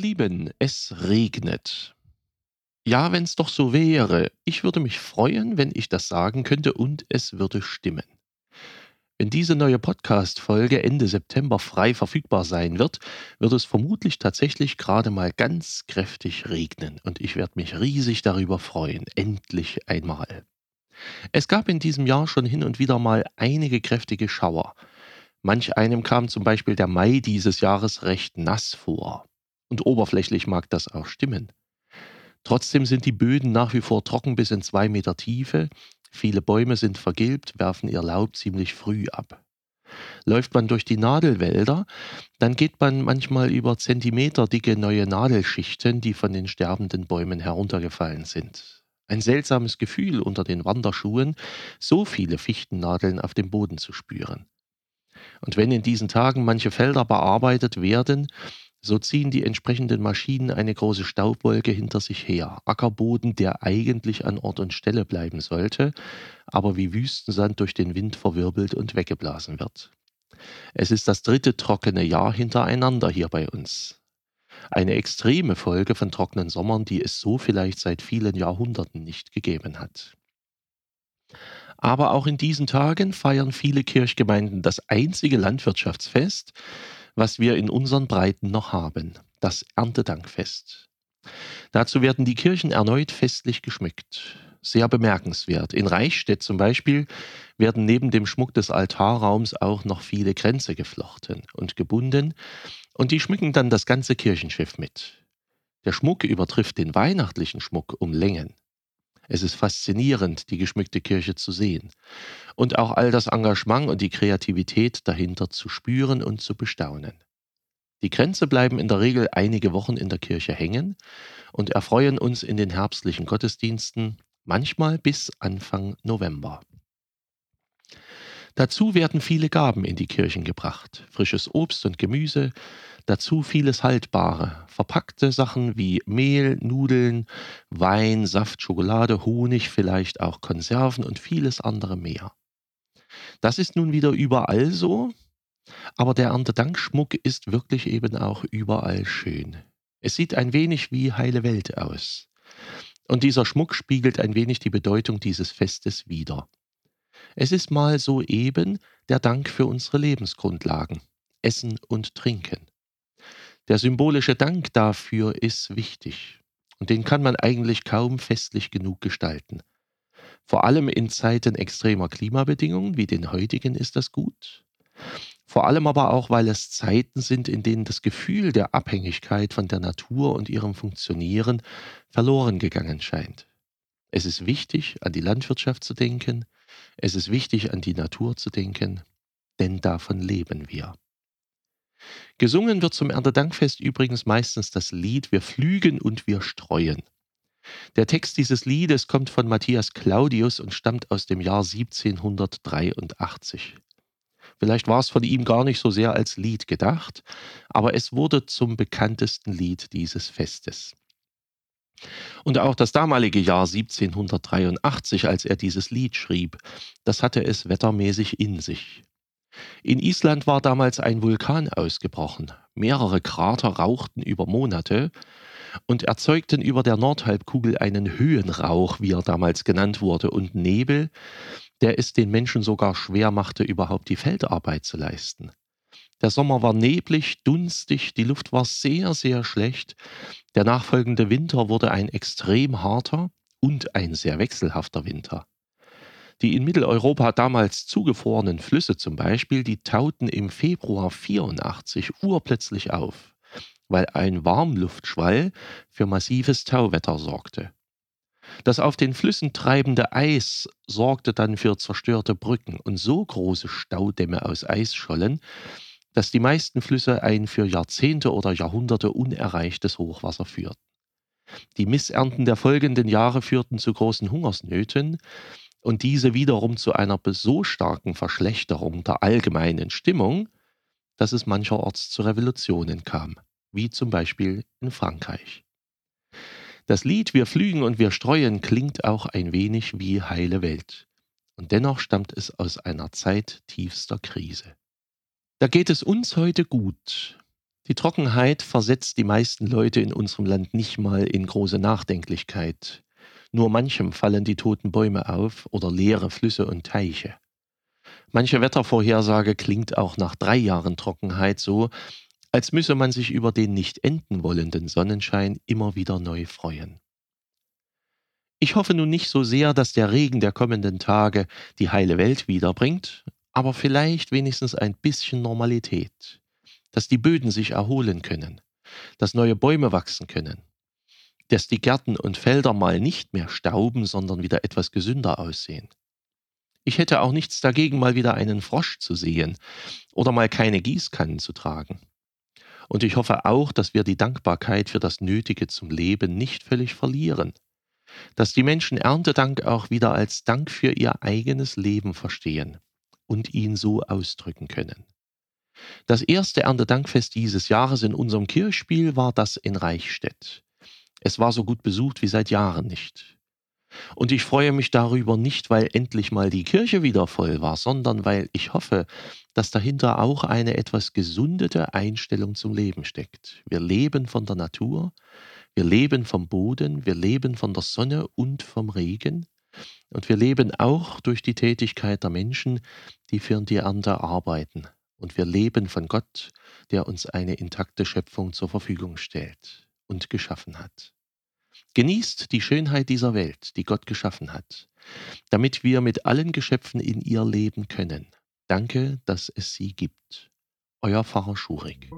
Lieben, es regnet. Ja, wenn's doch so wäre. Ich würde mich freuen, wenn ich das sagen könnte und es würde stimmen. Wenn diese neue Podcast-Folge Ende September frei verfügbar sein wird, wird es vermutlich tatsächlich gerade mal ganz kräftig regnen und ich werde mich riesig darüber freuen. Endlich einmal. Es gab in diesem Jahr schon hin und wieder mal einige kräftige Schauer. Manch einem kam zum Beispiel der Mai dieses Jahres recht nass vor. Und oberflächlich mag das auch stimmen. Trotzdem sind die Böden nach wie vor trocken bis in zwei Meter Tiefe. Viele Bäume sind vergilbt, werfen ihr Laub ziemlich früh ab. Läuft man durch die Nadelwälder, dann geht man manchmal über Zentimeter dicke neue Nadelschichten, die von den sterbenden Bäumen heruntergefallen sind. Ein seltsames Gefühl unter den Wanderschuhen, so viele Fichtennadeln auf dem Boden zu spüren. Und wenn in diesen Tagen manche Felder bearbeitet werden, so ziehen die entsprechenden Maschinen eine große Staubwolke hinter sich her. Ackerboden, der eigentlich an Ort und Stelle bleiben sollte, aber wie Wüstensand durch den Wind verwirbelt und weggeblasen wird. Es ist das dritte trockene Jahr hintereinander hier bei uns. Eine extreme Folge von trockenen Sommern, die es so vielleicht seit vielen Jahrhunderten nicht gegeben hat. Aber auch in diesen Tagen feiern viele Kirchgemeinden das einzige Landwirtschaftsfest, was wir in unseren Breiten noch haben, das Erntedankfest. Dazu werden die Kirchen erneut festlich geschmückt. Sehr bemerkenswert. In Reichstätt zum Beispiel werden neben dem Schmuck des Altarraums auch noch viele Kränze geflochten und gebunden, und die schmücken dann das ganze Kirchenschiff mit. Der Schmuck übertrifft den weihnachtlichen Schmuck um Längen. Es ist faszinierend, die geschmückte Kirche zu sehen und auch all das Engagement und die Kreativität dahinter zu spüren und zu bestaunen. Die Kränze bleiben in der Regel einige Wochen in der Kirche hängen und erfreuen uns in den herbstlichen Gottesdiensten, manchmal bis Anfang November. Dazu werden viele Gaben in die Kirchen gebracht, frisches Obst und Gemüse, dazu vieles Haltbare, verpackte Sachen wie Mehl, Nudeln, Wein, Saft, Schokolade, Honig, vielleicht auch Konserven und vieles andere mehr. Das ist nun wieder überall so, aber der Erntedankschmuck ist wirklich eben auch überall schön. Es sieht ein wenig wie heile Welt aus. Und dieser Schmuck spiegelt ein wenig die Bedeutung dieses Festes wider. Es ist mal so eben der Dank für unsere Lebensgrundlagen, Essen und Trinken. Der symbolische Dank dafür ist wichtig und den kann man eigentlich kaum festlich genug gestalten. Vor allem in Zeiten extremer Klimabedingungen wie den heutigen ist das gut. Vor allem aber auch, weil es Zeiten sind, in denen das Gefühl der Abhängigkeit von der Natur und ihrem Funktionieren verloren gegangen scheint. Es ist wichtig, an die Landwirtschaft zu denken, es ist wichtig, an die Natur zu denken, denn davon leben wir. Gesungen wird zum Erntedankfest übrigens meistens das Lied Wir flügen und wir streuen. Der Text dieses Liedes kommt von Matthias Claudius und stammt aus dem Jahr 1783. Vielleicht war es von ihm gar nicht so sehr als Lied gedacht, aber es wurde zum bekanntesten Lied dieses Festes. Und auch das damalige Jahr 1783, als er dieses Lied schrieb, das hatte es wettermäßig in sich. In Island war damals ein Vulkan ausgebrochen. Mehrere Krater rauchten über Monate und erzeugten über der Nordhalbkugel einen Höhenrauch, wie er damals genannt wurde, und Nebel, der es den Menschen sogar schwer machte, überhaupt die Feldarbeit zu leisten. Der Sommer war neblig, dunstig, die Luft war sehr, sehr schlecht. Der nachfolgende Winter wurde ein extrem harter und ein sehr wechselhafter Winter. Die in Mitteleuropa damals zugefrorenen Flüsse zum Beispiel, die tauten im Februar 84 urplötzlich auf, weil ein Warmluftschwall für massives Tauwetter sorgte. Das auf den Flüssen treibende Eis sorgte dann für zerstörte Brücken und so große Staudämme aus Eisschollen, dass die meisten Flüsse ein für Jahrzehnte oder Jahrhunderte unerreichtes Hochwasser führten. Die Missernten der folgenden Jahre führten zu großen Hungersnöten, und diese wiederum zu einer so starken Verschlechterung der allgemeinen Stimmung, dass es mancherorts zu Revolutionen kam, wie zum Beispiel in Frankreich. Das Lied Wir flügen und wir streuen klingt auch ein wenig wie heile Welt, und dennoch stammt es aus einer Zeit tiefster Krise. Da geht es uns heute gut. Die Trockenheit versetzt die meisten Leute in unserem Land nicht mal in große Nachdenklichkeit. Nur manchem fallen die toten Bäume auf oder leere Flüsse und Teiche. Manche Wettervorhersage klingt auch nach drei Jahren Trockenheit so, als müsse man sich über den nicht enden wollenden Sonnenschein immer wieder neu freuen. Ich hoffe nun nicht so sehr, dass der Regen der kommenden Tage die heile Welt wiederbringt, aber vielleicht wenigstens ein bisschen Normalität, dass die Böden sich erholen können, dass neue Bäume wachsen können, dass die Gärten und Felder mal nicht mehr stauben, sondern wieder etwas gesünder aussehen. Ich hätte auch nichts dagegen, mal wieder einen Frosch zu sehen oder mal keine Gießkannen zu tragen. Und ich hoffe auch, dass wir die Dankbarkeit für das Nötige zum Leben nicht völlig verlieren, dass die Menschen Erntedank auch wieder als Dank für ihr eigenes Leben verstehen und ihn so ausdrücken können. Das erste Erntedankfest dieses Jahres in unserem Kirchspiel war das in Reichstätt. Es war so gut besucht wie seit Jahren nicht. Und ich freue mich darüber nicht, weil endlich mal die Kirche wieder voll war, sondern weil ich hoffe, dass dahinter auch eine etwas gesundete Einstellung zum Leben steckt. Wir leben von der Natur, wir leben vom Boden, wir leben von der Sonne und vom Regen. Und wir leben auch durch die Tätigkeit der Menschen, die für die Ernte arbeiten. Und wir leben von Gott, der uns eine intakte Schöpfung zur Verfügung stellt und geschaffen hat. Genießt die Schönheit dieser Welt, die Gott geschaffen hat, damit wir mit allen Geschöpfen in ihr leben können. Danke, dass es sie gibt. Euer Pfarrer Schurig.